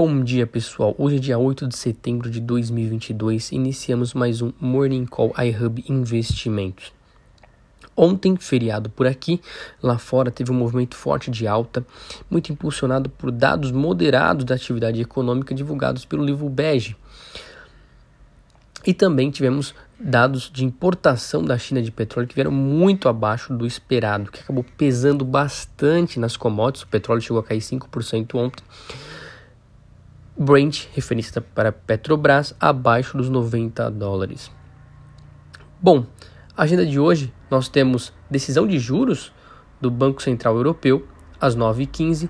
Bom dia, pessoal. Hoje é dia 8 de setembro de 2022. Iniciamos mais um Morning Call iHub Investimentos. Ontem, feriado por aqui, lá fora teve um movimento forte de alta, muito impulsionado por dados moderados da atividade econômica divulgados pelo livro Bege. E também tivemos dados de importação da China de petróleo que vieram muito abaixo do esperado, que acabou pesando bastante nas commodities. O petróleo chegou a cair 5% ontem Brent, referência para Petrobras, abaixo dos 90 dólares. Bom, agenda de hoje nós temos decisão de juros do Banco Central Europeu às 9h15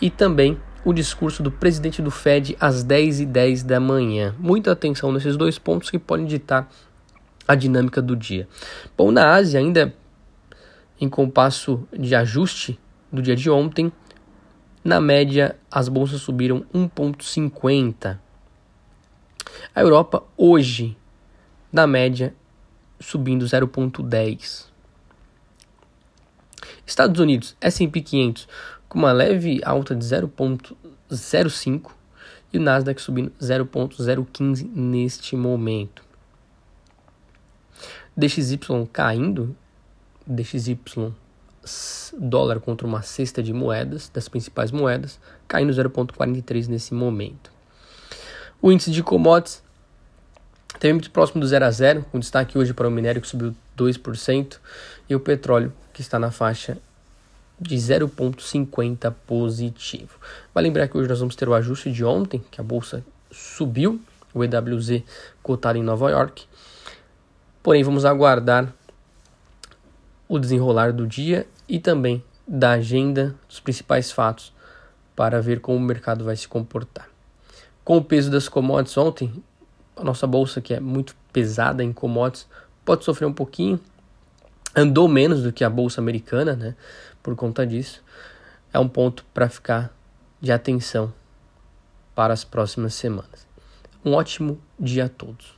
e também o discurso do presidente do Fed às 10h10 10 da manhã. Muita atenção nesses dois pontos que podem ditar a dinâmica do dia. Bom, na Ásia, ainda em compasso de ajuste do dia de ontem, na média, as bolsas subiram 1,50. A Europa hoje, na média, subindo 0,10. Estados Unidos, S&P 500 com uma leve alta de 0,05 e o Nasdaq subindo 0,015 neste momento. DXY caindo, DXY dólar contra uma cesta de moedas, das principais moedas, caindo 0,43 nesse momento. O índice de commodities teve muito próximo do 0 a 0, com destaque hoje para o minério que subiu 2% e o petróleo que está na faixa de 0,50 positivo. Vai lembrar que hoje nós vamos ter o ajuste de ontem, que a bolsa subiu, o EWZ cotado em Nova York. Porém, vamos aguardar o desenrolar do dia e também da agenda dos principais fatos para ver como o mercado vai se comportar. Com o peso das commodities ontem, a nossa bolsa, que é muito pesada em commodities, pode sofrer um pouquinho. Andou menos do que a bolsa americana, né? Por conta disso, é um ponto para ficar de atenção para as próximas semanas. Um ótimo dia a todos.